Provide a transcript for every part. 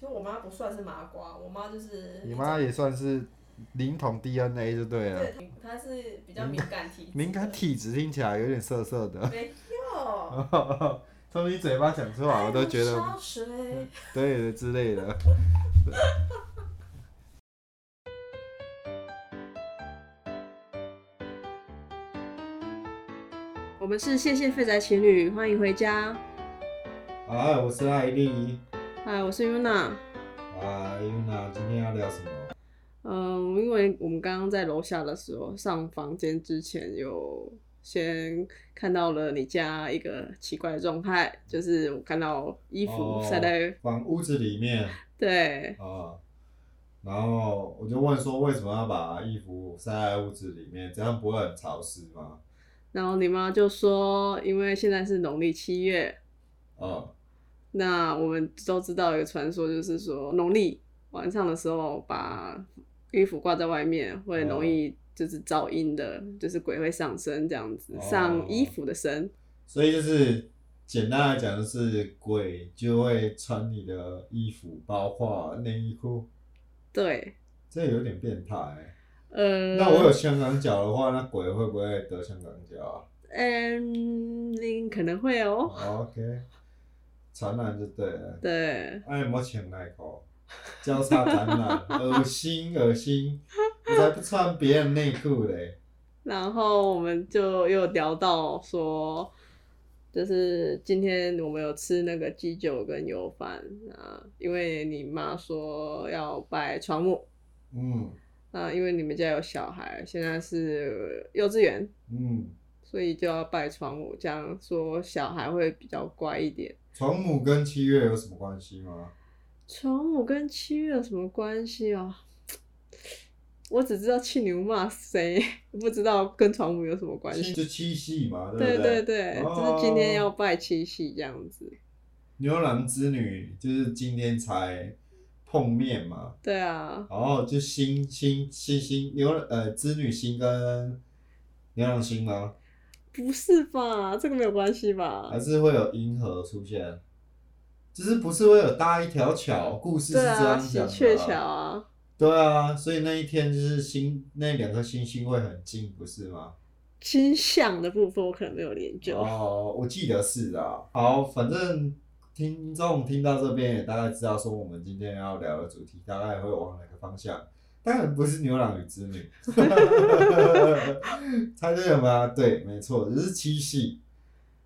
其实我妈不算是麻瓜，我妈就是你妈也算是灵童 DNA 就对了。对，她是比较敏感体质，敏感体质听起来有点涩涩的，没有，从你嘴巴讲出来，我都觉得爱如潮水 对之类的。我们是谢谢废宅情侣，欢迎回家。哎，我是艾丽。嗨，我是 Yuna。啊，Yuna，今天要聊什么？嗯，因为我们刚刚在楼下的时候，上房间之前有先看到了你家一个奇怪的状态，就是我看到衣服晒在、房屋子里面 对，啊，然后我就问说，为什么要把衣服晒在屋子里面？这样不会很潮湿吗？然后你妈就说，因为现在是农历七月，哦，那我们都知道一个传说，就是说农历晚上的时候把衣服挂在外面，会容易就是噪音的，就是鬼会上身这样子，哦上衣服的身。所以就是简单来讲，就是鬼就会穿你的衣服，包括内衣裤，对，这有点变态欸、呃，那我有香港脚的话，那鬼会不会得香港脚啊嗯，你可能会哦。哦？OK，传染就对了。对，哎，有没有请那口？交叉感染，恶心恶心！我才不穿别人内裤嘞。然后我们就又聊到说，就是今天我们有吃那个鸡酒跟油饭啊，因为你妈说要拜床母。嗯啊，因为你们家有小孩，现在是幼稚园，嗯，所以就要拜床母，这样说小孩会比较乖一点。床母跟七月有什么关系吗？床母跟七月有什么关系啊？我只知道气牛骂谁，不知道跟床母有什么关系。就七夕嘛，对对不对对对，哦就是今天要拜七夕这样子。牛郎织女就是今天才碰面嘛，对啊，然后就星星星星牛呃织女星跟牛郎星吗？不是吧？这个没有关系吧还？是会有银河出现？就是不是会有搭一条桥？故事是这样讲的、鹊桥啊，对啊，所以那一天就是星那两颗星星会很近，不是吗？星象的部分我可能没有研究。哦，我记得是啊。好，反正听众听到这边也大概知道说我们今天要聊的主题大概会往哪个方向。当然不是牛郎与织女，猜对了吗？对，没错，只是七夕。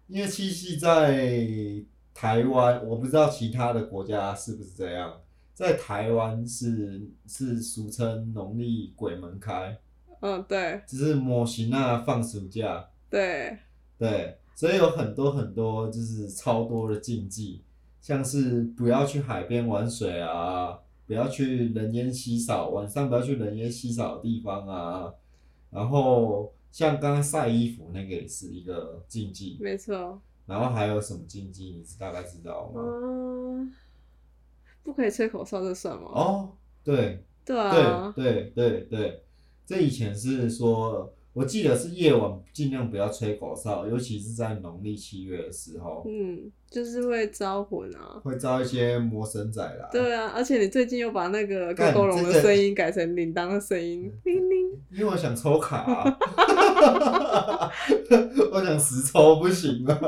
因为七夕在台湾，我不知道其他的国家是不是这样，在台湾是是俗称农历鬼门开，嗯，对。只是模型啊放暑假，对，对，所以有很多很多就是超多的禁忌，像是不要去海边玩水啊，不要去人烟稀少，晚上不要去人烟稀少的地方啊。然后像刚刚晒衣服那个也是一个禁忌，没错。然后还有什么禁忌，你是大概知道吗？嗯，不可以吹口哨，这算吗？，哦，对，对啊，对对对对，这以前是说，我记得是夜晚尽量不要吹口哨，尤其是在农历七月的时候，嗯，就是会招魂啊。会招一些魔神仔啦。对啊，而且你最近又把那个干狗狗龙的声音改成铃铛的声音，铃铃。因为我想抽卡、啊，我想实抽不行啊，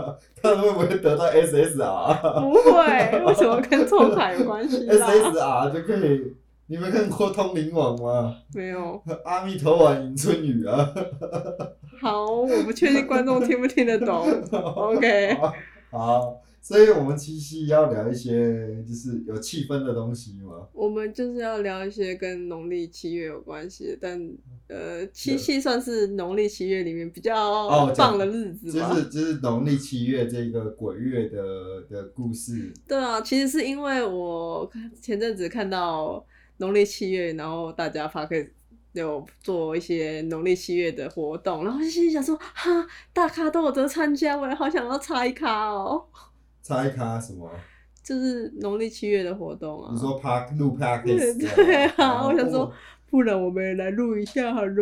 看会不会得到 SSR。不会，为什么跟抽卡有关系啦？SSR 就可以，你们看过《通灵王》吗？没有。阿弥陀丸迎春雨啊。好，我不确定观众听不听得懂。OK，好，好，所以我们七夕要聊一些就是有气氛的东西嘛。我们就是要聊一些跟农历七月有关系的，但呃，七夕算是农历七月里面比较哦棒的日子就。是就是农历七月这个鬼月的的故事。对啊，其实是因为我前阵子看到农历七月，然后大家 p a r 有做一些农历七月的活动，然后就心里想说，哈，大咖都有得参加，我也好想要插一咖哦。猜卡什么？就是农历七月的活动啊。你说 park 录 park 对对啊，我想说，不然我们也来录一下好了。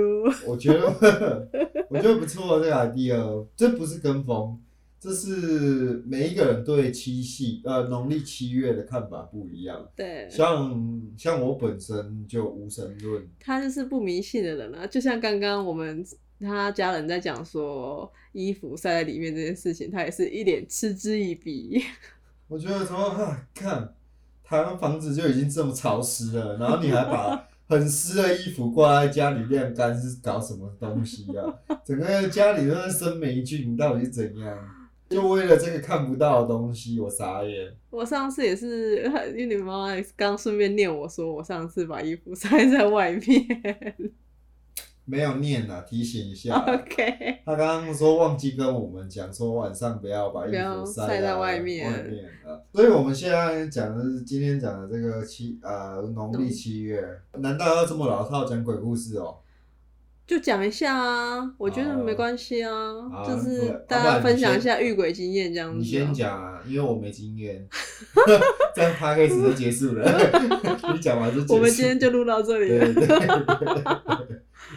我觉得 我觉得不错，这个 idea，这不是跟风，这是每一个人对七夕呃农历七月的看法不一样。对，像像我本身就无神论，他就是不迷信的人啊。就像刚刚我们他家人在讲说衣服塞在里面这件事情，他也是一脸嗤之以鼻。我觉得说，哈，看台湾房子就已经这么潮湿了，然后你还把 很湿的衣服挂在家里晾干，是搞什么东西啊？整个家里都在生霉菌，到底是怎样？就为了这个看不到的东西，我傻眼。我上次也是，因为你妈妈刚顺便念我说，我上次把衣服晒在外面。没有念啊，提醒一下。OK，他刚刚说忘记跟我们讲，说晚上不要把衣服晒在在外面外面啊。所以我们现在讲的是今天讲的这个七呃农历七月，难道要这么老套讲鬼故事哦？就讲一下啊，我觉得没关系啊，好就是大家分享一下遇鬼经验这样子、啊。你先讲啊，因为我没经验，这样 p 开始就结束了。你讲完就结束。我们今天就录到这里。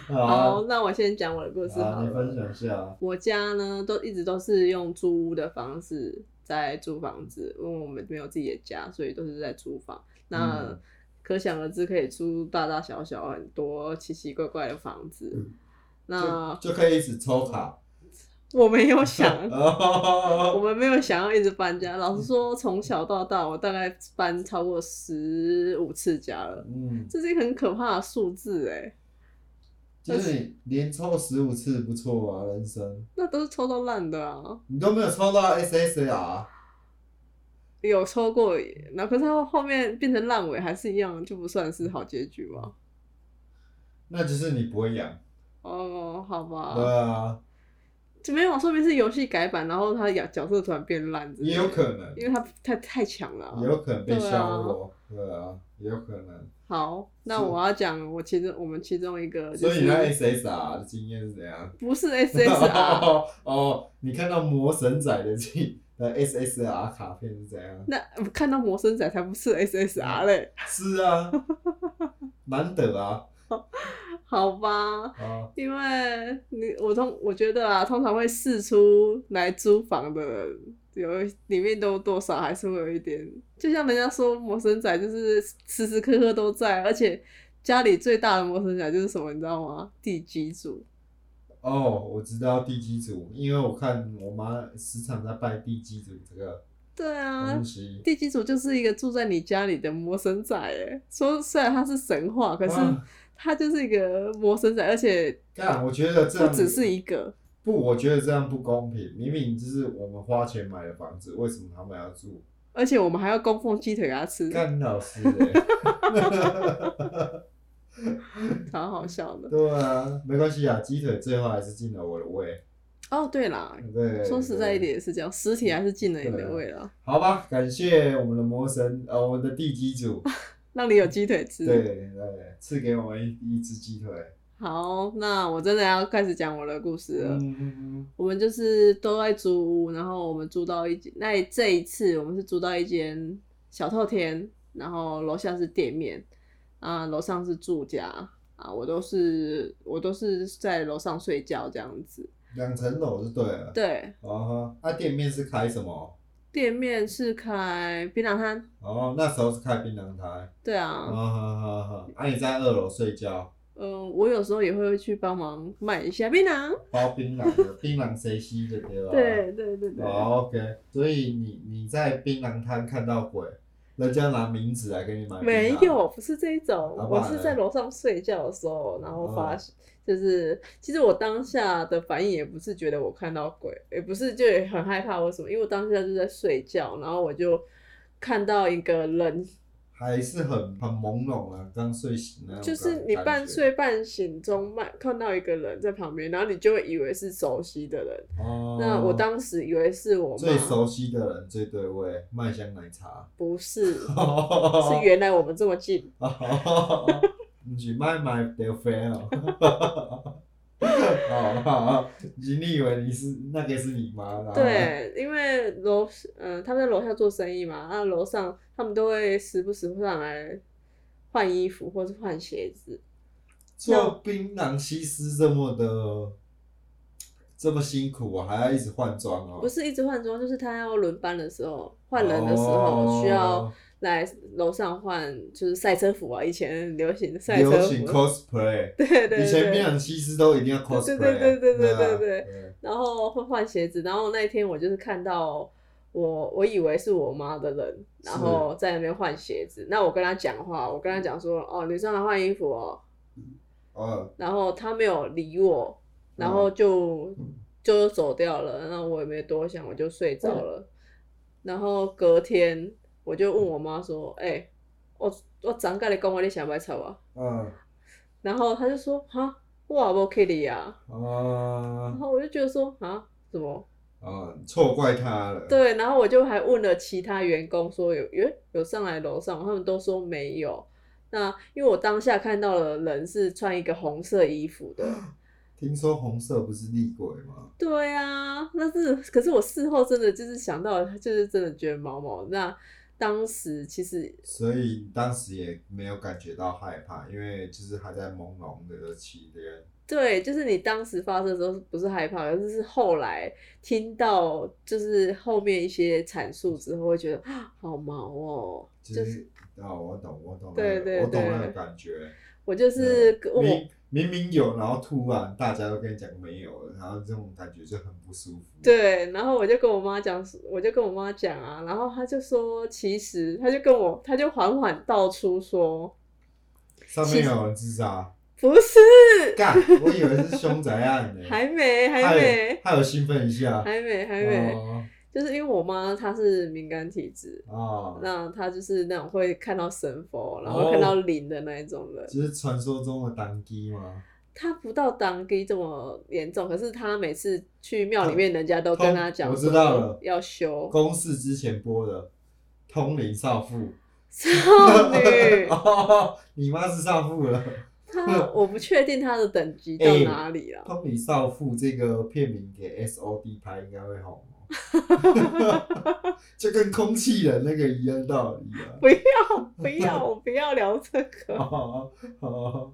好那我先讲我的故事好好，你分。享一下。我家呢，都一直都是用租屋的方式在租房子，因为我们没有自己的家，所以都是在租房。那、嗯可想而知，可以租大大小小很多奇奇怪怪的房子。嗯那就就可以一直抽卡。我没有想，我哦，们没有想要一直搬家。老实说，从小到大，我大概搬超过十五次家了，嗯，这是一个很可怕的数字哎。就是你连抽十五次不错啊，人生那都是抽到烂的啊，你都没有抽到 SSR，有抽过，那可是它后面变成烂尾还是一样，就不算是好结局吧？那只是你不会养。哦，好吧对吧，啊，就没有，说明是游戏改版，然后他角角色突然变烂也有可能，因为他太太强了啊、也有可能被削弱。对啊，也有可能。好，那我要讲我其中我们其中一个、就是，所以你那 SSR 的经验是怎样？不是 SSR，哦哦，你看到魔神仔的进的 SSR 卡片是怎样？那我看到魔神仔才不是 SSR 嘞，是啊，难得啊。好吧。啊，因为你我通我觉得啊，通常会试出来租房的人，有里面都多少还是会有一点，就像人家说魔神仔就是时时刻刻都在，而且家里最大的魔神仔就是什么，你知道吗？地基主。哦，我知道地基组，因为我看我妈时常在拜地基组这个对啊。地基主就是一个住在你家里的魔神仔，哎，说虽然他是神话，可是啊他就是一个魔神仔，而且但，我觉得这样不只是一个。不，我觉得这样不公平。明明就是我们花钱买的房子，为什么他们要住？而且我们还要供奉鸡腿给他吃，干老师欸 超好笑的。对啊，没关系啊，鸡腿最后还是进了我的胃。哦，对啦，对，说实在一对点也是这样，实体还是进了你的胃了，好吧，感谢我们的魔神，呃，我们的地基主，让你有鸡腿吃。对对，赐给我们一一只鸡腿。好，那我真的要开始讲我的故事了。嗯嗯我们就是都在租屋，然后我们租到一间，那这一次我们是租到一间小透天，然后楼下是店面，啊，楼上是住家，啊，我都是我都是在楼上睡觉这样子。嗯，两层楼就对了。对，哦哈，那、店面是开什么？店面是开槟榔摊，哦，那时候是开槟榔摊。对啊，啊哈哈哈！啊，你在二楼睡觉，嗯、我有时候也会去帮忙卖一下槟榔。包槟榔的，槟榔谁吸的对吧？对对对对。哦，OK，所以你你在槟榔摊看到鬼，人家拿名字来给你买。没有，不是这一种，我是在楼上睡觉的时候，然后发就是其实我当下的反应也不是觉得我看到鬼，也不是就也很害怕，为什么？因为我当下就在睡觉，然后我就看到一个人，还是很很朦胧啊，刚睡醒那种感。就是你半。睡半醒中，慢看到一个人在旁边，然后你就会以为是熟悉的人。哦。那我当时以为是我妈，最熟悉的人最对味，麦香奶茶。不是，是 是原来我们这么近。唔是卖卖得飞哦。哦，好，你以为你是那个是你妈？然后，对，因为楼嗯、他们在楼下做生意嘛，那楼上他们都会时不时上来换衣服或是换鞋子。做槟榔西施这么的这么辛苦哦，还要一直换装哦。不是一直换装，就是他要轮班的时候，换人的时候需要哦来楼上换，就是赛车服啊，以前流行赛车流行服，cosplay，对对以前槟对。榔西施都一定要 cosplay，对对对对对对。对。然后会换鞋子，然后那一天我就是看到我，我以为是我妈的人，然后在那边换鞋子。那我跟她讲话，我跟她讲说，哦，你上来换衣服哦，哦，然后她没有理我，然后就、就走掉了。那我也没多想，我就睡着了。然后隔天我就问我妈说：“哎、我我昨跟你讲话，你想不想吵啊嗯，？”然后她就说：“哈，我也无去你啊。”然啊后我就觉得说：“啊，怎么？”啊，错怪他了。对，然后我就还问了其他员工说有有有上来楼上，他们都说没有。那因为我当下看到的人是穿一个红色衣服的，听说红色不是厉鬼吗？对啊，那是可是我事后真的就是想到，就是真的觉得毛毛。那当时其实所以当时也没有感觉到害怕，因为就是还在朦胧的期间。对，就是你当时发生的时候不是害怕，而是是后来听到就是后面一些阐述之后，会觉得啊好毛哦，就就是是哦，我懂，我懂那个，对对我懂那对个感觉。我就是跟我明明明有，然后突然大家都跟你讲没有了，然后这种感觉就很不舒服。，对，然后我就跟我妈讲，我就跟我妈讲啊，然后她就说，其实她就跟我，她就缓缓道出说，上面有人自杀，不是，干，我以为是凶宅案呢。还没，还没，还有兴奋一下，还没，还没，哦就是因为我妈她是敏感体质，哦，那她就是那种会看到神佛，然后哦看到灵的那一种人。就是传说中的当机吗？她不到当机这么严重，可是她每次去庙里面，人家都跟她讲我知道了要修公视之前播的《通灵少妇》少女。哦，你妈是少妇了。她我不确定她的等级到哎哪里了。通灵少妇这个片名给 S O D 拍应该会红哦，就跟空气人那个一样道理啊。不 要不要，我不要聊这个，好好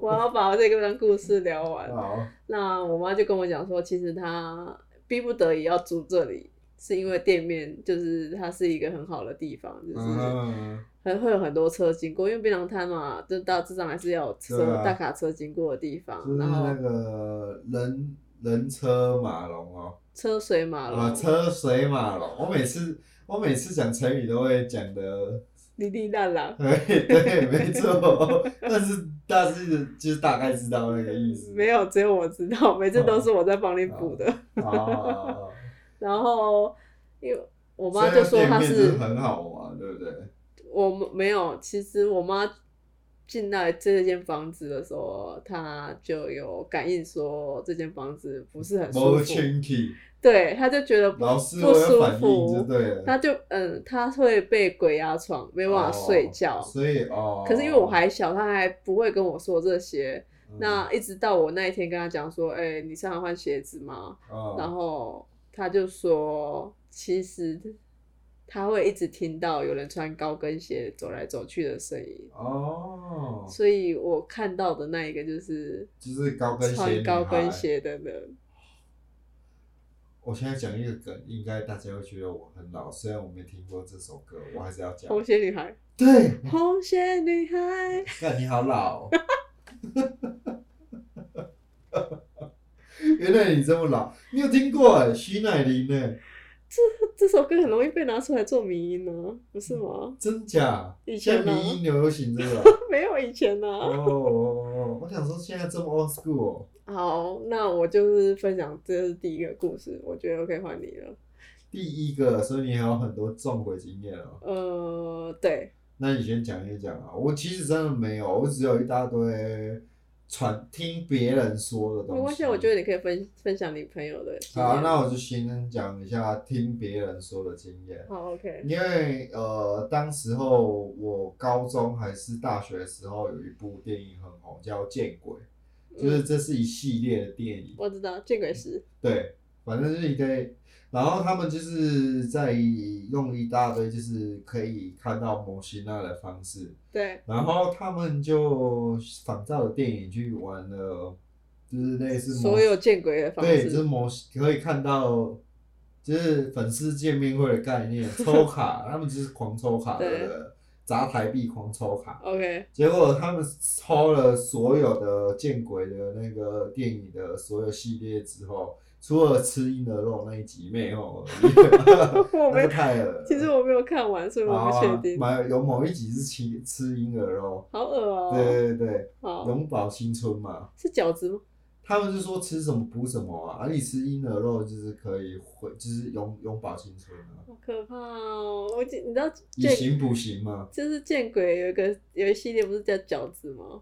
我要把这个故事聊完。好，那我妈就跟我讲说，其实她逼不得已要住这里，是因为店面就是它是一个很好的地方，就是嗯，很会有很多车经过，因为槟榔摊嘛，就大致上还是要有车、啊。大卡车经过的地方，就是那个人人车马龙哦，车水马龙，啊，车水马龙。我每次我每次讲成语都会讲的，哩哩啦啦。对对，没错，但是但是就是大概知道那个意思。没有，只有我知道，每次都是我在帮你补的。哦，然后，因为我我妈就说她是很好嘛，对不对？我们没有，其实我妈进来这间房子的时候，他就有感应说这间房子不是很舒服，对，他就觉得不不舒服，对了。她就嗯，他会被鬼压床，没办法睡觉。哦所以哦，可是因为我还小，他还不会跟我说这些。嗯那一直到我那一天跟他讲说，哎、你上来换鞋子吗？哦然后他就说，其实她会一直听到有人穿高跟鞋走来走去的声音。哦，所以我看到的那一个就是就是高跟鞋穿高跟。鞋的人，我现在讲一个梗，应该大家会觉得我很老，虽然我没听过这首歌，我还是要讲。红鞋女孩，对，红鞋女孩，那你好老。原来你这么老，你有听过哎，徐乃麟呢？这 这首歌很容易被拿出来做迷音呢，不是吗？真假？以前呢现在民音流行这个。没有以前呢、哦哦哦，我想说现在这么 old school 哦。好，那我就是分享这是第一个故事，我觉得我可以换你了。第一个，所以你还有很多撞鬼经验哦。呃，对，那你先讲一讲啊。我其实真的没有，我只有一大堆传听别人说的东西。没关系，我觉得你可以分分享你朋友的。好，那我就先讲一下听别人说的经验。好，OK，因为呃，当时候我高中还是大学的时候，有一部电影很红，叫《见鬼》，就是这是一系列的电影。我知道见鬼师，对，反正就是一堆，然后他们就是在用一大堆就是可以看到摩西娜的方式，对，然后他们就仿照了电影去玩了就是类似所有见鬼的方式。对，就是式。模可以看到，就是粉丝见面会的概念，抽卡，他们就是狂抽卡对。的，砸台币狂抽卡。OK，结果他们抽了所有的见鬼的那个电影的所有系列之后，除了吃婴儿肉那一集没有，太恶了。其实我没有看完，所以我不啊确定。买有某一集是吃吃婴儿肉，好恶哦、对对对，永葆青春嘛。是饺子吗？他们是说吃什么补什么啊，而、你吃婴儿肉就是可以回，就是永永葆青春啊，好可怕哦！我记你知道以形补形嘛。就是见鬼有一个有一系列不是叫饺子吗？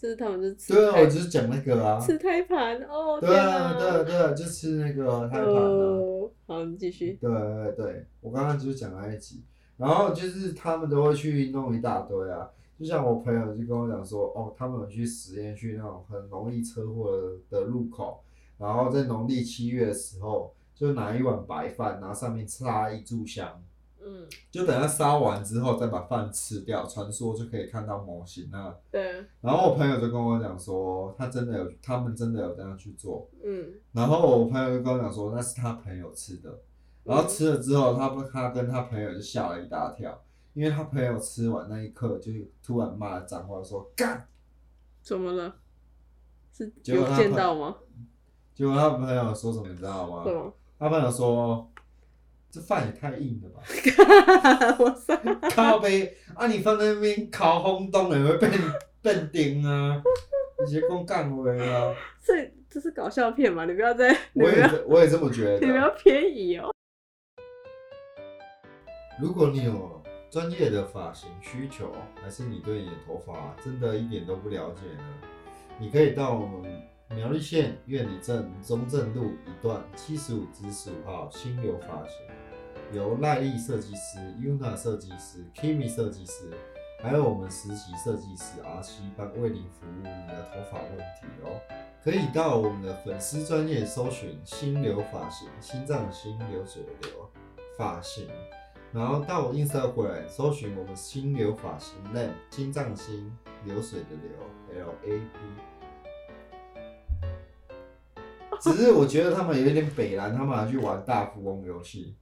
就是他们就吃对啊，我就是讲那个啊。吃胎盘哦，对啊，对啊，对啊，就吃那个胎盘啊。哦，好，你继续。对对对，我刚刚就是讲那一集，然后就是他们都会去弄一大堆啊，就像我朋友就跟我讲说，哦，他们有去实验去那种很容易车祸的的路口，然后在农历七月的时候，就拿一碗白饭，然后上面插一炷香，嗯，就等它烧完之后再把饭吃掉，传说就可以看到模型啊。对，然后我朋友就跟我讲说，他真的有，他们真的有这样去做。嗯，然后我朋友就跟我讲说，那是他朋友吃的。然后吃了之后，他不他跟他朋友就吓了一大跳，因为他朋友吃完那一刻就突然骂了脏话，说干。怎么了？是有见到吗？结果他朋友说什么你知道？吗？他朋友说，这饭也太硬了吧，我操！靠背啊，你放在那边烤烘冻也会变变丁啊，你直接讲干回啊。这这是搞笑片嘛？你不要再，我，也这我也这么觉得你不要得。偏移哦。如果你有专业的发型需求，还是你对你的头发真的一点都不了解呢？你可以到我们苗栗县苑里镇中正路一段七十五至十五号新流发型，由赖丽设计师、Yuna 设计师、Kimi 设计师，还有我们实习设计师阿七帮为您服务你的头发问题哦。可以到我们的粉丝专业搜寻“心流发型”，心脏心，流水的流，发型。然后到 Instagram 搜寻我们心流发型 Lam 心脏心流水的流 L A P。只是我觉得他们有一点北蓝，他们还去玩大富翁游戏，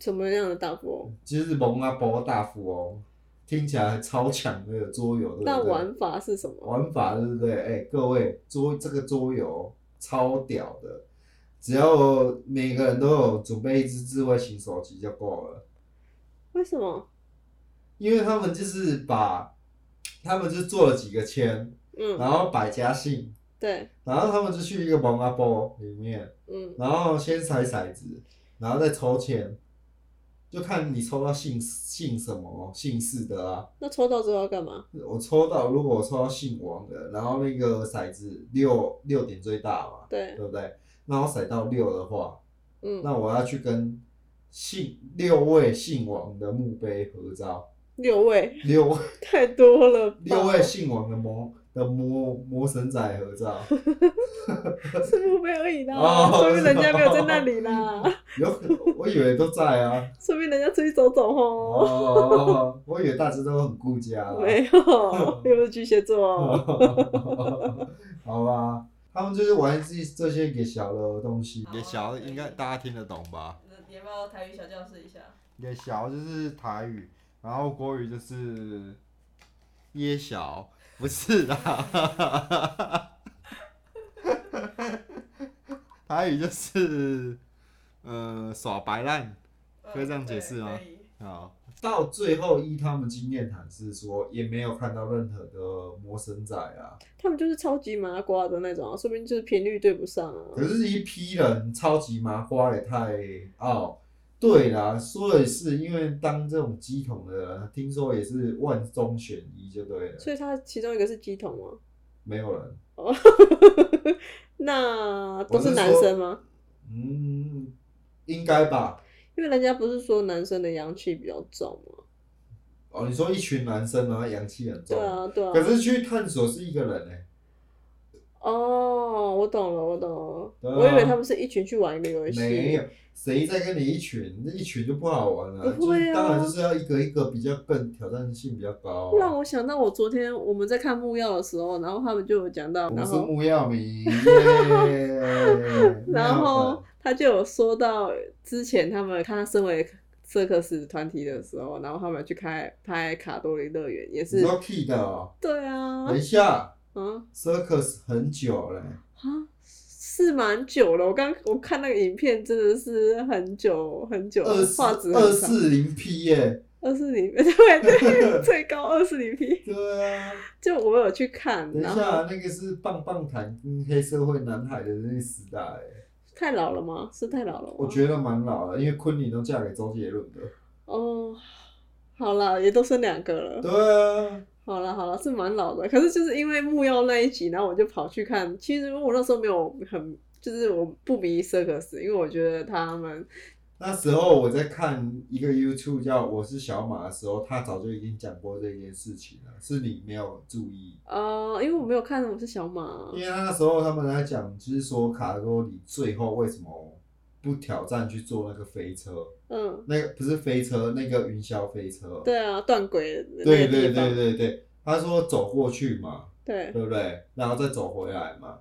什么样的大富翁？就是蒙阿波大富翁，听起来超强的桌游，对不对？那玩法是什么？玩法对不对？哎、各位桌这个桌游超屌的，只要每个人都有准备一只智慧型手机就够了。为什么？因为他们就是把，他们就做了几个签，嗯，然后百家姓，对，然后他们就去一个蒙阿波里面，嗯，然后先踩骰子，然后再抽签，就看你抽到姓姓什么姓氏的啊。那抽到之后要干嘛？我抽到，如果我抽到姓王的，然后那个骰子六六点最大嘛，对，对不对？那我骰到六的话，嗯，那我要去跟姓六位姓王的墓碑合照，六位六位。太多了吧，六位姓王的魔的魔魔神仔合照，是墓碑而已啦，哦说明人家没有在那里啦，有可我以为都在啊。说明人家出去走走吼。哦，我以为大家都很顾家。没有，又不是巨蟹座哦。好吧，他们就是玩这这些给小的东西，给小应该大家听得懂吧？你要不要台语小教室一下？给小就是台语，然后国语就是耶小，不是啦。台语就是呃耍白烂，可以这样解释吗？好，到最后依他们经验谈是说，也没有看到任何的魔神仔啊。他们就是超级麻瓜的那种啊，说不定就是频率对不上啊。可是，一批人超级麻瓜也太哦。对啦，说的是，因为当这种鸡桶的人，听说也是万中选一就对了，所以他其中一个是鸡桶吗？没有人。哦，那都是男生吗？嗯，应该吧。因为人家不是说男生的阳气比较重吗？哦，你说一群男生然后阳气很重，对啊，对啊。可是去探索是一个人呢、哦，我懂了，我懂了。啊我以为他们是一群去玩一个游戏。没有，谁在跟你一群？那一群就不好玩了。不会啊当然就是要一个一个比较更挑战性比较高、啊。让我想到我昨天我们在看木曜的时候，然后他们就有讲到，我然后是木曜迷，然后他就有说到之前他们他身为瑟克斯团体的时候，然后他们去开拍卡多里乐园，也是你说 Key 的哦，对啊等，一下嗯，Circus 很久了、啊是蛮久了。我刚我看那个影片真的是很久很久，二四画质二，四零 P 耶，二四零 对对最高二四零 P，对啊。就我有去看，等一下，那个是棒棒糖跟黑社会男孩的那个时代、欸，太老了吗？是太老了吗？我觉得蛮老了，因为昆凌都嫁给周杰伦的。哦，好了，也都生两个了。对啊，好了好了，是蛮老的。可是就是因为木曜那一集，然后我就跑去看。其实我那时候没有很，就是我不迷 circus，因为我觉得他们那时候我在看一个 YouTube 叫《我是小马》的时候，他早就已经讲过这件事情了，是你没有注意。呃，因为我没有看我是小马因，为他那时候他们在讲，就是说卡多里最后为什么不挑战去坐那个飞车，嗯，那个不是飞车，那个云霄飞车。对啊，断轨对对对对对，他说走过去嘛，对。对不对？然后再走回来嘛。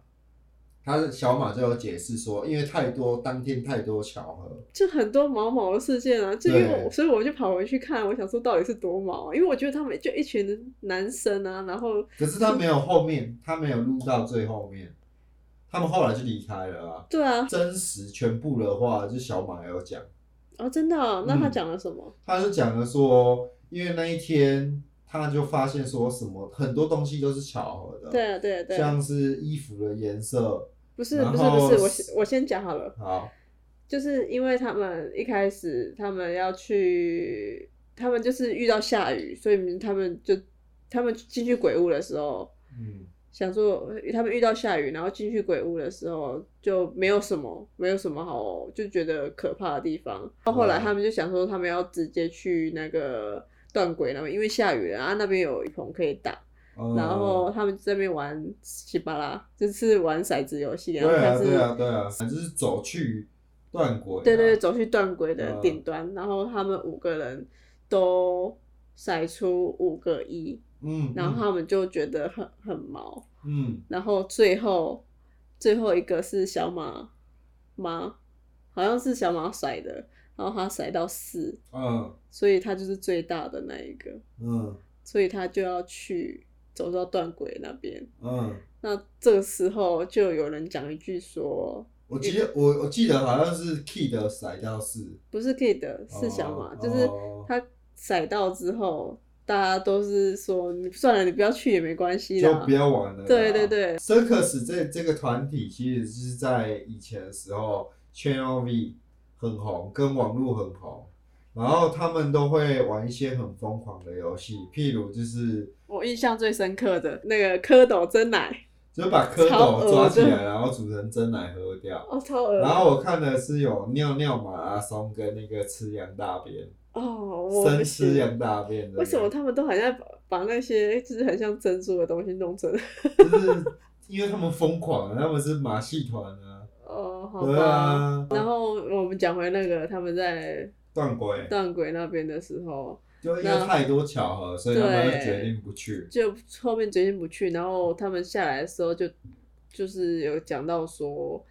他小马就有解释说，因为太多当天太多巧合，就很多毛毛的事件啊，就因为我，所以我就跑回去看，我想说到底是多毛啊，因为我觉得他们就一群男生啊，然后可是他没有后面，他没有录到最后面，他们后来就离开了啊。对啊，真实全部的话，就小马有讲，哦，真的啊、那他嗯讲了什么？他就讲了说，因为那一天他就发现说什么很多东西都是巧合的，对啊，对啊，对啊，像是衣服的颜色，不是不是不是，我先我先讲好了。好，就是因为他们一开始他们要去，他们就是遇到下雨，所以他们就他们进去鬼屋的时候，嗯想说他们遇到下雨，然后进去鬼屋的时候就没有什么没有什么好就觉得可怕的地方。到后来他们就想说他们要直接去那个断轨那边，因为下雨了，然后那边有一棚可以打，嗯。然后他们在那边玩稀巴拉，就是玩骰子游戏，然后对啊看是对啊对啊，就是走去断轨啊，对对对，走去断轨的嗯。顶端，然后他们五个人都甩出五个一，嗯，然后他们就觉得很很毛，嗯。然后最后最后一个是小马吗？好像是小马甩的，然后他甩到四，嗯。所以他就是最大的那一个，嗯。所以他就要去走到断轨那边。嗯，那这个时候就有人讲一句说，我记得我我记得好像是 Key 的甩到四，不是 Kid 是小马，哦就是哦。他甩到之后，大家都是说你算了，你不要去也没关系啦。就不要玩了啦。对对对，Circus 这这个团体其实是在以前的时候，Channel V 很红，跟网络很红，然后他们都会玩一些很疯狂的游戏，譬如就是我印象最深刻的那个蝌蚪真奶，就把蝌超恶蚪抓起来，然后煮成真奶喝掉。哦，超恶然后我看的是有尿尿马拉松跟那个吃羊大便，哦，我不生吃行。羊大便的。为什么？他们都好像把把那些就是很像珍珠的东西弄成？就是 因为他们疯狂，他们是马戏团啊。哦，好对吧。啊，然后我们讲回那个他们在断轨。断轨那边的时候，就因为太多巧合，所以他们决定不去。就后面决定不去，然后他们下来的时候就就是有讲到说，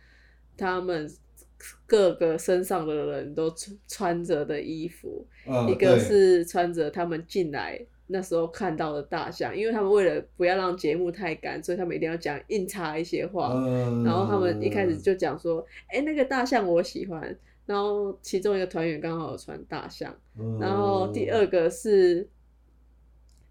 他们各个身上的人都穿穿着的衣服，嗯，一个是穿着他们进来那时候看到的大象，因为他们为了不要让节目太干，所以他们一定要讲硬插一些话。嗯，然后他们一开始就讲说，哎、那个大象我喜欢。然后其中一个团员刚好有穿大象，嗯，然后第二个是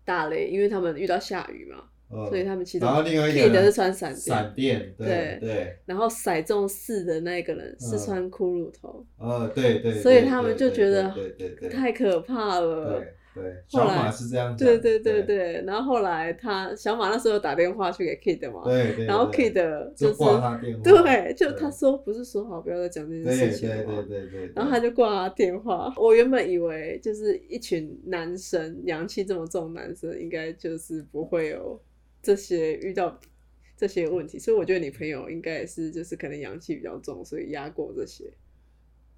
大雷，因为他们遇到下雨嘛，嗯，所以他们其中然后另外一个 Kid 人是穿闪电，闪电，对对对，然后骰中四的那个人是嗯穿骷髅头，呃，对对，所以他们就觉得对对对对太可怕了。对对，小马是这样讲，对对对对对，然后后来他小马那时候有打电话去给 Kid 嘛，对对，然后 Kid 就是挂他电话，对，就他说不是说好不要再讲这件事情对吗？对对对，然后他就挂他电话。我原本以为就是一群男生，阳气这么重男生，应该就是不会有这些遇到这些问题，所以我觉得你朋友应该也是就是可能阳气比较重，所以压过这些。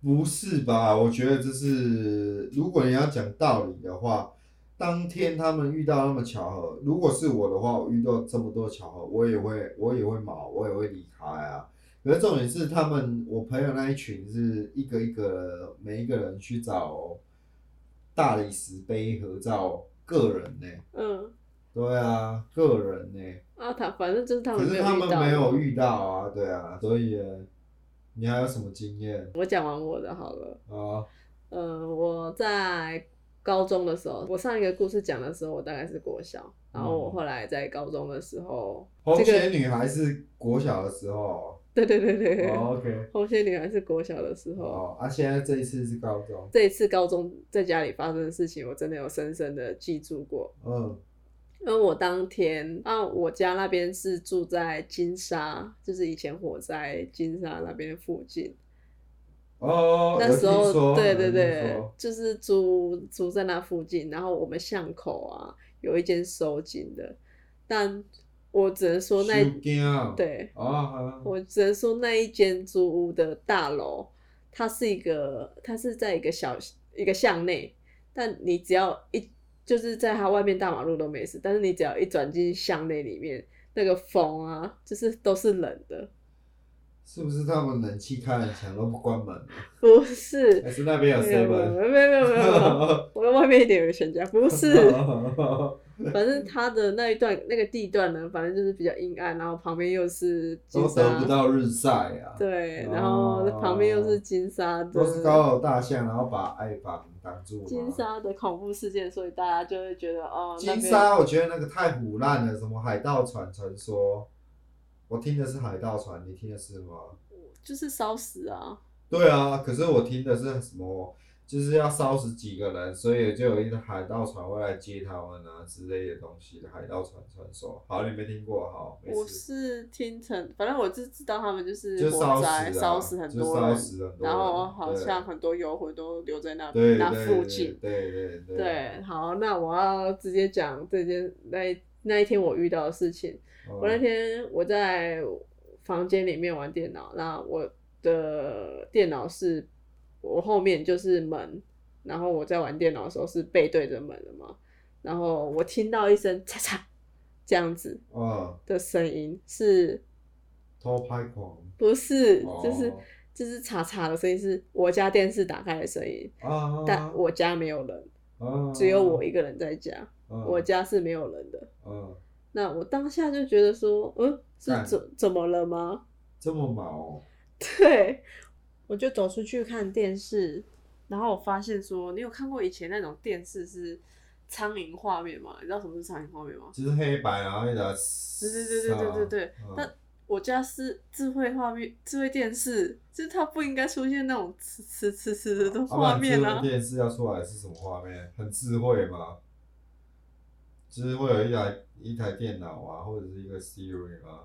不是吧？我觉得这是，如果你要讲道理的话，当天他们遇到那么巧合，如果是我的话，我遇到这么多巧合，我也会，我也会毛，我也会离开啊。可是重点是，他们我朋友那一群是一个一个，每一个人去找大理石碑合照，个人呢、嗯，对啊，个人呢、啊，他反正就是他可是们没有遇到。他们没有遇到啊，对啊，所以你还有什么经验我讲完我的好了。啊？嗯，我在高中的时候，我上一个故事讲的时候，我大概是国小，然后我后来在高中的时候，红这个鞋女孩是国小的时候对对对对对，哦，OK，红鞋女孩是国小的时候。哦，啊，现在这一次是高中，这一次高中在家里发生的事情，我真的有深深的记住过。嗯，因为我当天啊，我家那边是住在金沙，就是以前火灾金沙那边附近。哦，那时候，对对对，就是租租在那附近，然后我们巷口啊有一间收紧的，但我只能说那对，啊，我只能说那一间租屋的大楼，它是一个，它是在一个小一个巷内，但你只要一就是在它外面大马路都没事，但是你只要一转进巷内里面，那个风啊，就是都是冷的，是不是他们冷气开很强都不关门？不是，还是那边有没有没有 seven？没有没有没有，我的外面一点有个全家，不是，反正它的那一段那个地段呢，反正就是比较阴暗，然后旁边又是金都沙得不到日晒啊，对，哦然后旁边又是金沙的，都是高楼大厦，然后把爱房挡住嘛。金沙的恐怖事件，所以大家就会觉得哦，金沙，我觉得那个太腐烂了，什么海盗船传说，我听的是海盗船，你听的是什么？就是烧死啊，对啊，可是我听的是什么？就是要烧死几个人，所以就有一个海盗船会来接他们啊之类的东西的海盗船传说。好，你没听过？好，没我。是听成，反正我就知道他们就是烧火灾烧死很多人，人，然后好像很多游魂都留在那对那附近。对对对对，好，那我要直接讲这件那那一天我遇到的事情。哦我那天我在房间里面玩电脑，那我的电脑是我后面就是门，然后我在玩电脑的时候是背对着门的嘛，然后我听到一声嚓嚓这样子哦，的声音，是偷拍狂，不是哦就是就是嚓嚓的声音，是我家电视打开的声音，啊，但我家没有人，啊只有我一个人在家，嗯我家是没有人的。嗯，那我当下就觉得说，嗯，是干怎怎么了吗？这么毛哦，对，我就走出去看电视，然后我发现说，你有看过以前那种电视是苍蝇画面吗？你知道什么是苍蝇画面吗？就是黑白，然后一直对对对对对对对。嗯但我家是智慧画面，智慧电视，就是它不应该出现那种呲呲呲呲的画面啊啊智慧。电视要出来是什么画面？很智慧吗？就是会有一台一台电脑啊，或者是一个 Siri 吗？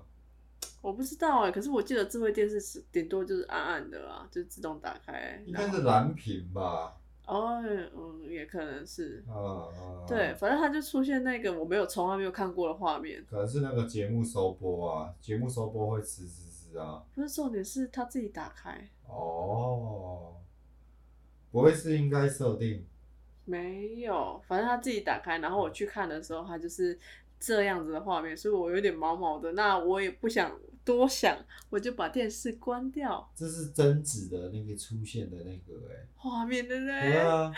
我不知道哎、可是我记得智慧电视是顶多就是暗暗的啊，就自动打开。应该是蓝屏吧？哦，嗯，也可能是。啊啊，对，，反正它就出现那个我没有从来没有看过的画面。可能是那个节目收播啊，节目收播会吱吱吱啊。不是重点是它自己打开，哦，不会是应该设定？没有，反正他自己打开，然后我去看的时候，它就是这样子的画面，所以我有点毛毛的。那我也不想多想，我就把电视关掉，这是贞子的那个出现的那个哎、画面对不对？对啊，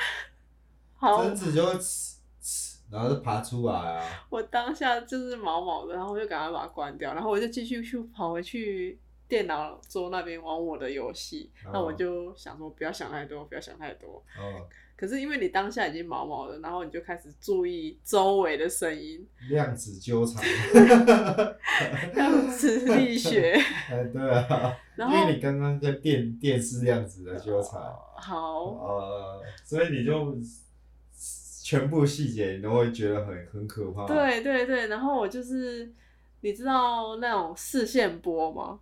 好，贞子就会呲呲，然后就爬出来啊。我当下就是毛毛的，然后我就赶快把它关掉，然后我就继续去跑回去电脑桌那边玩我的游戏。哦那我就想说，不要想太多，不要想太多。哦，可是因为你当下已经毛毛的，然后你就开始注意周围的声音，量子纠缠。量子力学，哎，对啊，然后因为你刚刚在电电视量子的纠缠，好，呃，所以你就全部细节你都会觉得很很可怕。，对对对，然后我就是你知道那种视线波吗？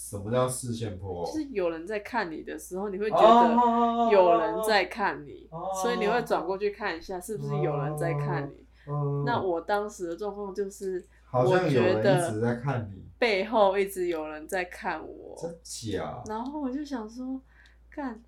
什么叫视线破？就是有人在看你的时候，你会觉哦得有人在看你，哦所以你会转过去看一下是不是有人在看你。嗯，那我当时的状况就是我觉人得一直在看你，背后一直有人在看我，真假？然后我就想说，看，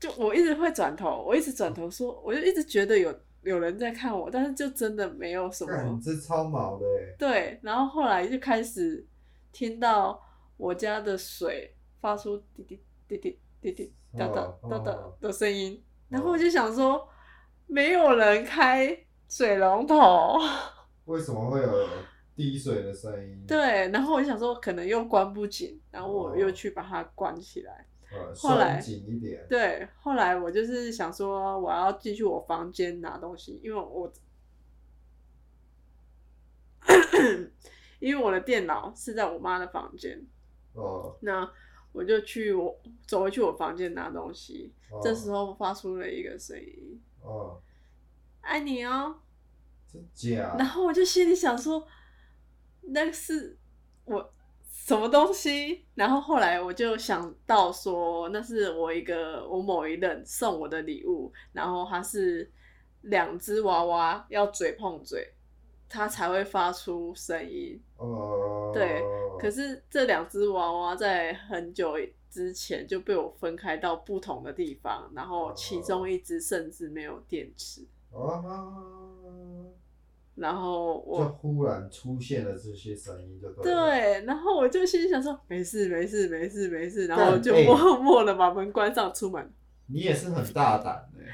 就我一直会转头，我一直转头说，我就一直觉得有有人在看我，但是就真的没有什么你。这超毛的哎，对，然后后来就开始听到我家的水发出滴滴滴滴滴滴哒哒哦哒哒哦的声音，然后我就想说，没有人开水龙头，为什么会有滴水的声音？对，然后我就想说可能又关不紧，然后我哦又去把它关起来。嗯，后来紧一点。对，后来我就是想说我要进去我房间拿东西，因为我 因为我的电脑是在我妈的房间，哦，那我就去我走回去我房间拿东西，哦这时候发出了一个声音哦，“爱你哦”，真假？然后我就心里想说，那个是我什么东西？然后后来我就想到说，那是我一个我某一任送我的礼物，然后它是两只娃娃要嘴碰嘴，它才会发出声音。哦，对可是这两只娃娃在很久之前就被我分开到不同的地方，然后其中一只甚至没有电池，哦，然后我就忽然出现了这些声音，就对了。对，然后我就心里想说，没事没事没事没事，然后就默默的把门关上出门。你也是很大胆的，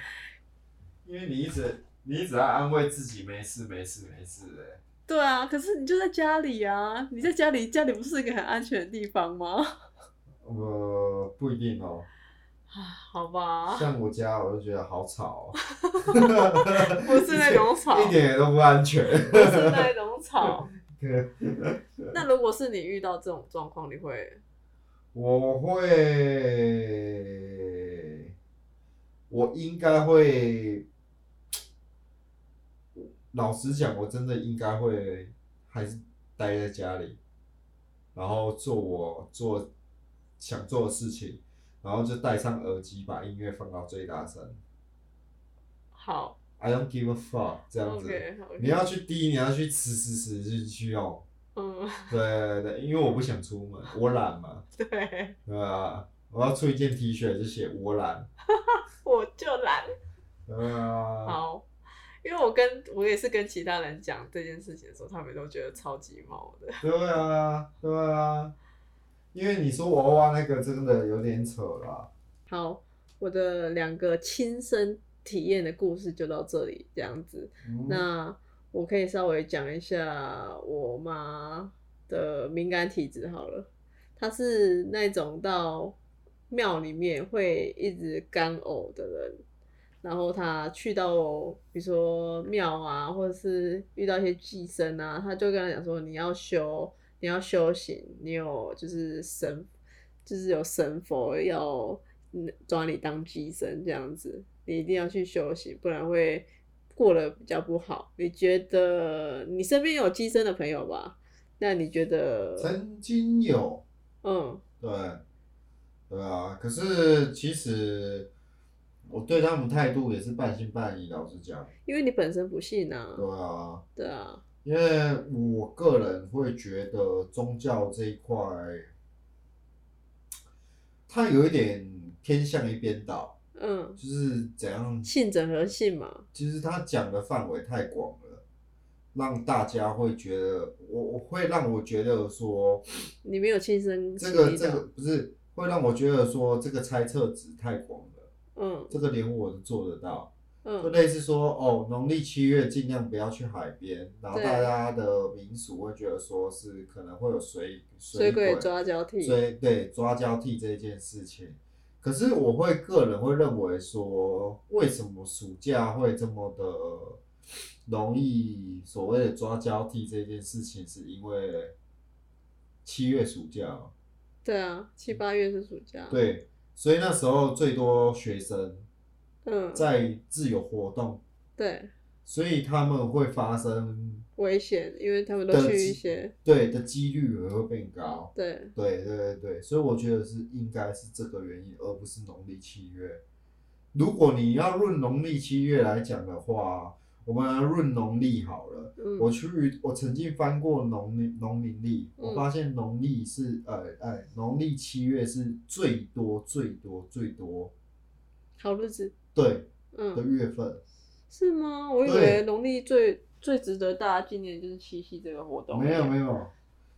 因为你一直你只要安慰自己没事没事没事的。对啊，可是你就在家里啊，你在家里，家里不是一个很安全的地方吗？呃，不一定哦，啊，好吧，像我家我就觉得好吵、哦，不是那种吵，一点也都不安全。不是那种吵。那如果是你遇到这种状况，你会我会，我应该会，老实讲，我真的应该会还是待在家里，然后做我做想做的事情，然后就戴上耳机，把音乐放到最大声。好 I don't give a fuck，这样子。？OK 你 OK，要去滴，你要去吃吃吃，就去用。嗯，对对对，因为我不想出门，我懒嘛。对，对啊，我要出一件 T 恤就写我懒。我就懒。对啊。好，因为我跟我也是跟其他人讲这件事情的时候，他们都觉得超级毛的。对啊，对啊，因为你说娃娃那个真的有点扯啦。好，我的两个亲身体验的故事就到这里，这样子。嗯、那我可以稍微讲一下我妈的敏感体质好了，她是那种到庙里面会一直干呕的人，然后他去到比如说庙啊，或者是遇到一些寄生啊，他就跟他讲说你要修，你要修行，你有就是神，就是有神佛要嗯抓你当寄生这样子，你一定要去修行，不然会过得比较不好。你觉得你身边有寄生的朋友吧？那你觉得，曾经有，嗯，对，对啊，可是其实我对他们态度也是半信半疑，老实讲。因为你本身不信啊，对啊，对啊，因为我个人会觉得宗教这一块，它有一点偏向于编导，嗯，就是怎样信整合信嘛，其实他讲的范围太广了，让大家会觉得，我我会让我觉得说，你没有亲身这个这个不是会让我觉得说这个猜测值太广了，嗯。这个连我都做得到，就嗯类似说哦，农历七月尽量不要去海边，然后大家的民俗会觉得说是可能会有水水鬼鬼抓交替，追对抓交替这件事情。可是我会个人会认为说，为什么暑假会这么的容易所谓的抓交替这件事情，是因为七月暑假，对啊，七八月是暑假，，对，所以那时候最多学生嗯，在自由活动，对，所以他们会发生危险，因为他们都去一些，对的几率也会变高。对，对对对对，所以我觉得是应该是这个原因，而不是农历七月。如果你要论农历七月来讲的话，我们来论农历好了。嗯，我去，我曾经翻过农历农民历，嗯我发现农历是呃呃农历七月是最多最多最多好日子，对的嗯，月份。是吗？我以对为农历最最值得大家纪念就是七夕这个活动。没有没有，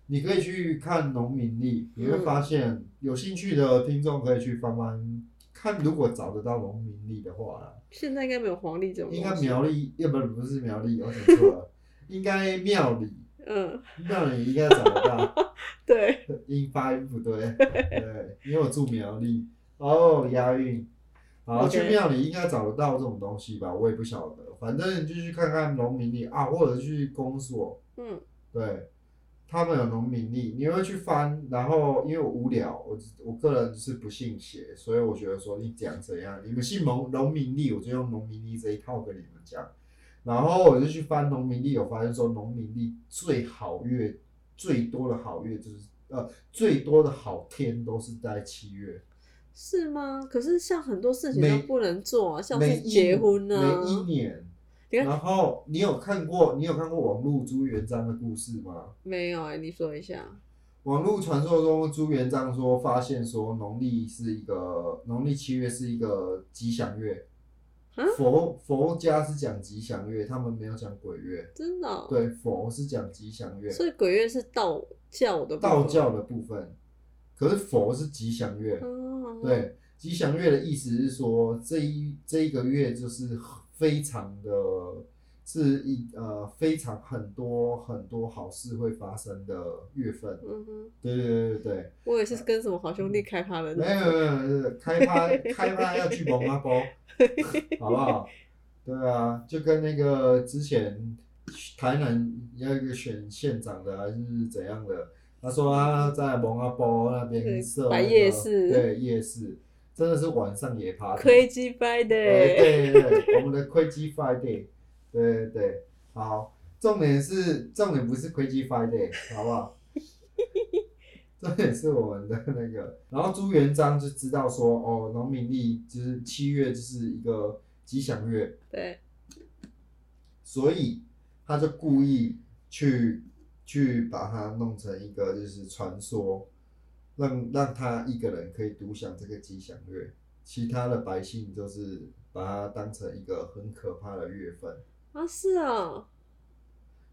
你可以去看农民历，你会嗯发现有兴趣的听众可以去翻翻看，如果找得到农民历的话啦，现在应该没有黄历这种。应该苗栗，要不不是苗栗，我讲错了，应该庙里，嗯，庙里应该找得到，对，音发音不对，对，因为我住苗栗，哦，押韵。好 OK 去庙里应该找得到这种东西吧？我也不晓得，反正就去看看农民历啊，或者去公所，嗯。对，他们有农民历，你会去翻，然后因为我无聊，我我个人是不信邪，所以我觉得说你讲怎样，你们信农农民历，我就用农民历这一套跟你们讲，然后我就去翻农民历，我发现说农民历最好月最多的好月就是呃最多的好天都是在七月，是吗？可是像很多事情都不能做啊，像是结婚啊，每一年。然后你有看过你有看过网络朱元璋的故事吗？没有哎、你说一下。网络传说中，朱元璋说发现说农历是一个农历七月是一个吉祥月啊，佛佛家是讲吉祥月，他们没有讲鬼月。真的哦、对，佛是讲吉祥月，所以鬼月是道教的部分道教的部分，可是佛是吉祥月。哦，对，吉祥月的意思是说这一这一个月就是非常的，是一呃非常很多很多好事会发生的月份。嗯哼，对对对对对。我也是跟什么好兄弟开趴的，没有没有没有，开趴开趴要去蒙阿波，好不好？对啊，就跟那个之前台南要一个选县长的还是怎样的，他说他在蒙阿波那边对设、夜市对夜市，真的是晚上也趴。亏鸡掰的，对对对，我们的 Crazy Friday，对对对，好，重点是重点不是 Crazy Friday，好不好？重点是我们的那个，然后朱元璋就知道说，哦，农民历就是七月就是一个吉祥月，对，所以他就故意去去把它弄成一个就是传说，让让他一个人可以独享这个吉祥月，其他的百姓就是把它当成一个很可怕的月份。啊是哦，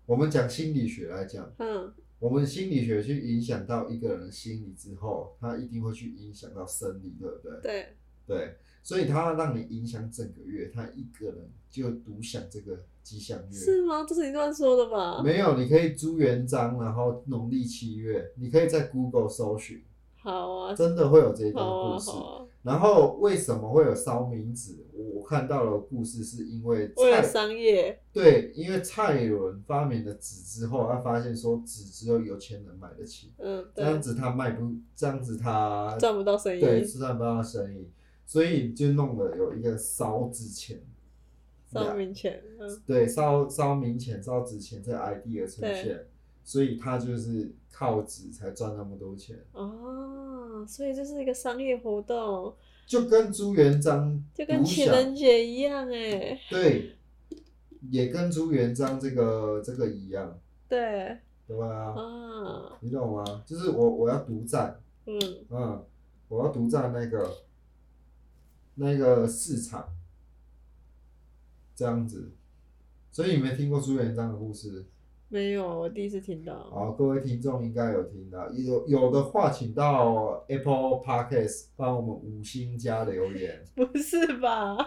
我们讲心理学来讲，嗯，我们心理学去影响到一个人的心理之后，他一定会去影响到生理，对不对？对，对，所以他让你影响整个月，他一个人就独享这个吉祥月。是吗？这是你乱说的吧？没有，你可以朱元璋，然后农历七月，你可以在 Google 搜寻，好啊，真的会有这一段故事。好啊，然后为什么会有烧冥纸？我我看到的故事是因为为了蔡商业，对，因为蔡伦发明了纸之后，他发现说纸只有有钱人买得起，嗯，对，这样子他卖不，这样子他赚不到生意，对是赚不到生意，所以就弄了有一个烧纸钱，烧冥钱，嗯，对，烧烧冥钱、烧纸钱这 idea 呈现，所以他就是靠纸才赚那么多钱，哦，所以这是一个商业活动，就跟朱元璋就跟情人节一样哎，对，也跟朱元璋这个这个一样，对，对吧？啊，你懂吗？就是我我要独占，嗯，嗯，我要独占那个那个市场，这样子。所以你没听过朱元璋的故事？没有，我第一次听到，好，各位听众应该有听到，有有的话，请到 Apple Podcast 帮我们五星加留言，不是吧？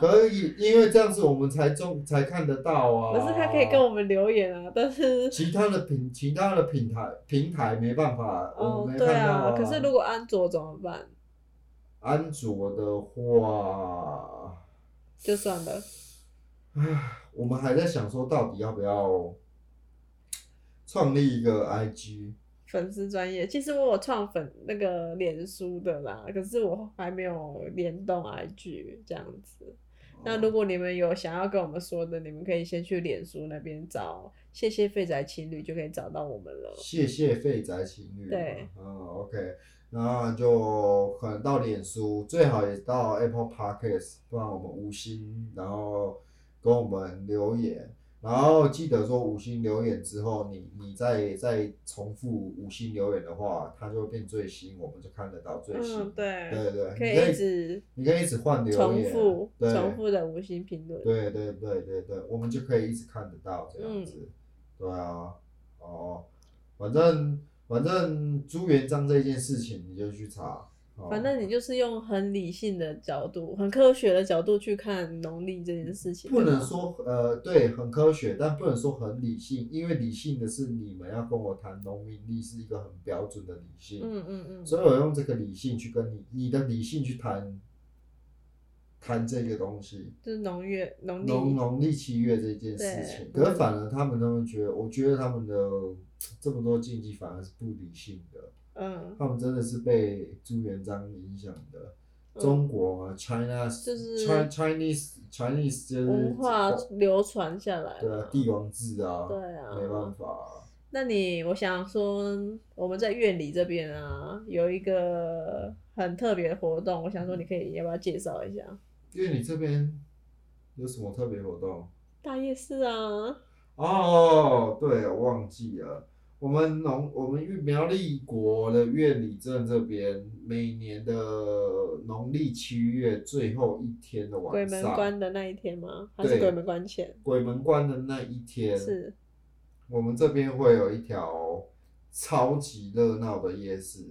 可以，因为这样子我们才中才看得到啊。可是他可以跟我们留言啊，但是，其他的平其他的平台平台没办法，我们，没看到啊，可是如果安卓怎么办？安卓的话，就算了，唉，我们还在想说，到底要不要创立一个 IG？粉丝专业，其实我有创粉那个脸书的啦，可是我还没有联动 IG 这样子。那如果你们有想要跟我们说的，你们可以先去脸书那边找“谢谢废宅情侣”，就可以找到我们了。谢谢废宅情侣嘛。对嗯，OK，然后就可能到脸书，最好也到 Apple Podcast，不然我们无心，然后跟我们留言。然后记得说五星留言之后，你你再再重复五星留言的话，它就会变最新，我们就看得到最新。嗯，对，对对，可你可以一直你可以一直换留重言，重复的五星评论。对对对对对，我们就可以一直看得到这样子。嗯对啊，哦，反正反正朱元璋这件事情你就去查。哦反正你就是用很理性的角度、很科学的角度去看农历这件事情。不能说呃对很科学，但不能说很理性，因为理性的是你们要跟我谈农民历是一个很标准的理性。嗯嗯嗯，所以我用这个理性去跟你，你的理性去谈谈这个东西，就是农月农历农农历七月这件事情。可是反而他们他们觉得，我觉得他们的 这么多禁忌反而是不理性的，嗯，他们真的是被朱元璋影响的。嗯中国啊，China 就是 Chi- Chinese Chinese 就是文化流传下来。对啊，帝王制啊，对啊没办法啊、那你，我想说，我们在院里这边啊，有一个很特别的活动，我想说，你可以要不要介绍一下？院里这边有什么特别活动？大夜市啊，哦，对，我忘记了。我们农我们苗栗国的院里镇这边，每年的农历七月最后一天的晚上鬼门，关的那一天吗？还是鬼门关前？鬼门关的那一天，是，我们这边会有一条超级热闹的夜市，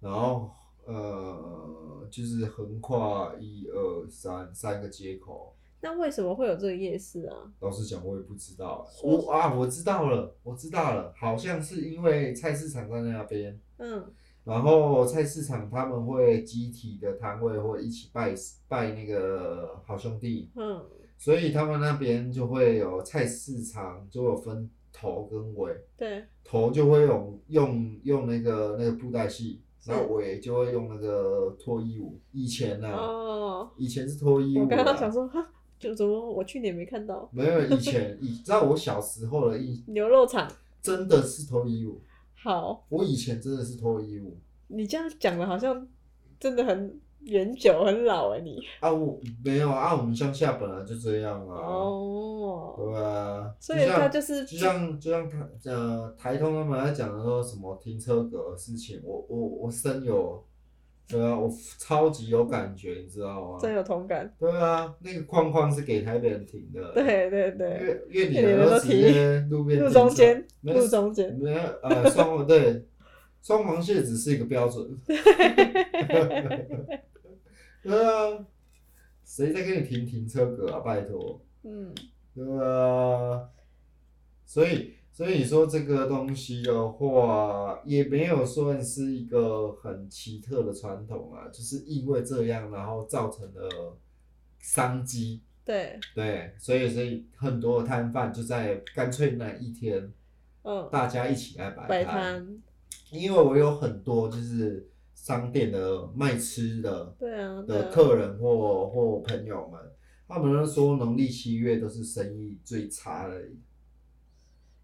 然后呃，就是横跨一二三三个街口。那为什么会有这个夜市啊？老实讲，我也不知道。我啊，我知道了，我知道了，好像是因为菜市场在那边，嗯，然后菜市场他们会集体的摊位会一起拜拜那个好兄弟，嗯，所以他们那边就会有菜市场就有分头跟尾，对，头就会用用用那个那个布袋戏，是然后尾就会用那个脱衣舞。以前呢、哦，以前是脱衣舞、啊，我刚刚想说，哈，就怎么我去年没看到没有以前，以知道我小时候的印 牛肉场？真的是脱衣舞。好，我以前真的是脱衣舞你这样讲的好像真的很远久、很老哎，你。啊，我没有啊，我们乡下本来就这样啊，哦，对啊，所以像他就是就像就像台呃台通他们在讲的说什么停车格的事情，我我我深有，对啊，我超级有感觉，你知道吗？真有同感。对啊，那个框框是给台北人停的，，对对因对，为因为你因为你们都们都直接路边路中间，路中间。没有呃双黄对，双黄线只是一个标准。对啊，谁在给你停停车格啊？拜托，嗯，对啊，所以所以你说这个东西的话，也没有算是一个很奇特的传统啊，就是因为这样，然后造成了商机。对，对，所以所以很多摊贩就在干脆那一天，嗯，大家一起来摆摆摊，因为我有很多就是商店的卖吃的对啊，对啊，的客人或或朋友们，他们都说农历七月都是生意最差的。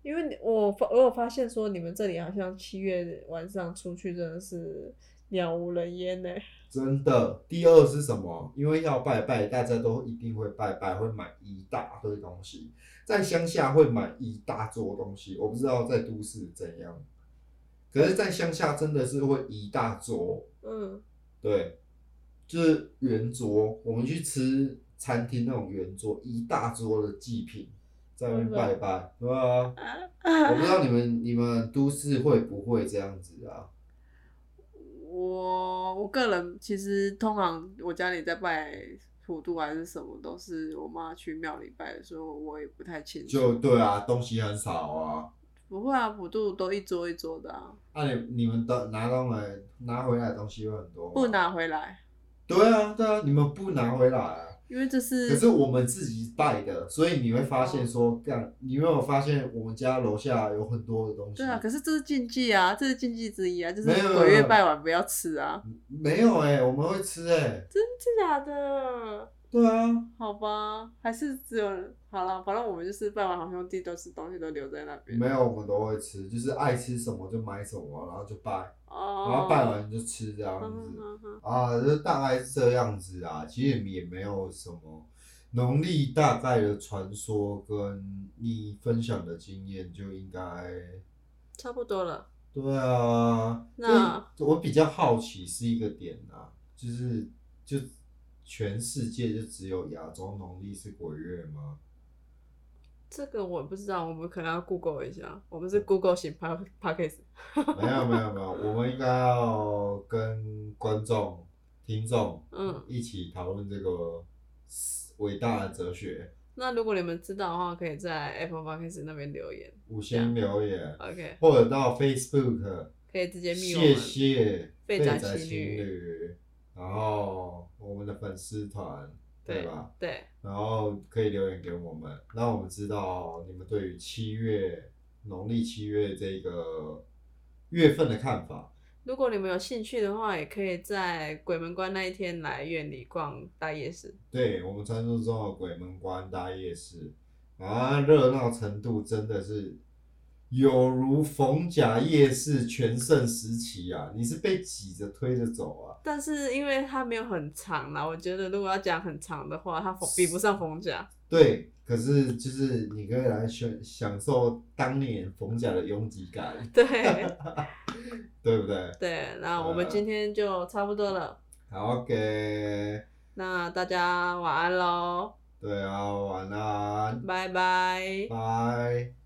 因为我发我有发现说你们这里好像七月晚上出去真的是鸟无人烟呢。真的，第二是什么？因为要拜拜，大家都一定会拜拜，会买一大堆东西。在乡下会买一大桌东西，我不知道在都市怎样。可是，在乡下真的是会一大桌，嗯，对，就是圆桌。我们去吃餐厅那种圆桌，一大桌的祭品，在外面拜拜，对啊。我不知道你们你们都市会不会这样子啊？我我个人其实通常我家里在拜普渡还是什么，都是我妈去庙里拜的，所以我也不太清楚。就对啊，东西很少啊。不会啊，普渡都一桌一桌的啊，那、你你们的拿东来拿回来的东西会很多吗？不。拿回来，对啊，对啊，你们不拿回来啊。因为这是可是我们自己拜的，所以你会发现说，干，你有没有发现我们家楼下有很多的东西？对啊，可是这是禁忌啊，这是禁忌之一啊，就是鬼月拜完不要吃啊，没有哎、我们会吃哎、真的假的？对啊，好吧，还是只有好了，反正我们就是拜完好兄弟，都是东西都留在那边。没有我们都会吃，就是爱吃什么就买什么，然后就拜，哦，然后拜完就吃这样嗯子。啊，就大概是这样子啊，其实也没有什么农历大概的传说跟你分享的经验就应该，差不多了。对啊。那我比较好奇是一个点啊，就是就全世界就只有亚洲农历是鬼月吗？这个我不知道，我们可能要 Google 一下。我们是 Google 型 p a p a c k a g e 没有没有没有，我们应该要跟观众、听众嗯，一起讨论这个伟大的哲学。那如果你们知道的话，可以在 Apple p a c k a e 那边留言。五星留言，OK，或者到 Facebook，可以直接密我谢们。谢废宅宅情侣，然后我们的粉丝团，对对吧？对，然后可以留言给我们，让我们知道你们对于七月农历七月这个月份的看法。如果你们有兴趣的话，也可以在鬼门关那一天来院里逛大夜市。对我们传说中的鬼门关大夜市，啊，热闹程度真的是有如逢甲夜市全盛时期啊！你是被挤着推着走啊？但是因为它没有很长啦，我觉得如果要讲很长的话，它逢比不上逢甲。对，可是就是你可以来享享受当年逢甲的拥挤感，对 对不对？对，那我们今天就差不多了。好，OK，那大家晚安喽，对啊，晚安，拜拜。拜。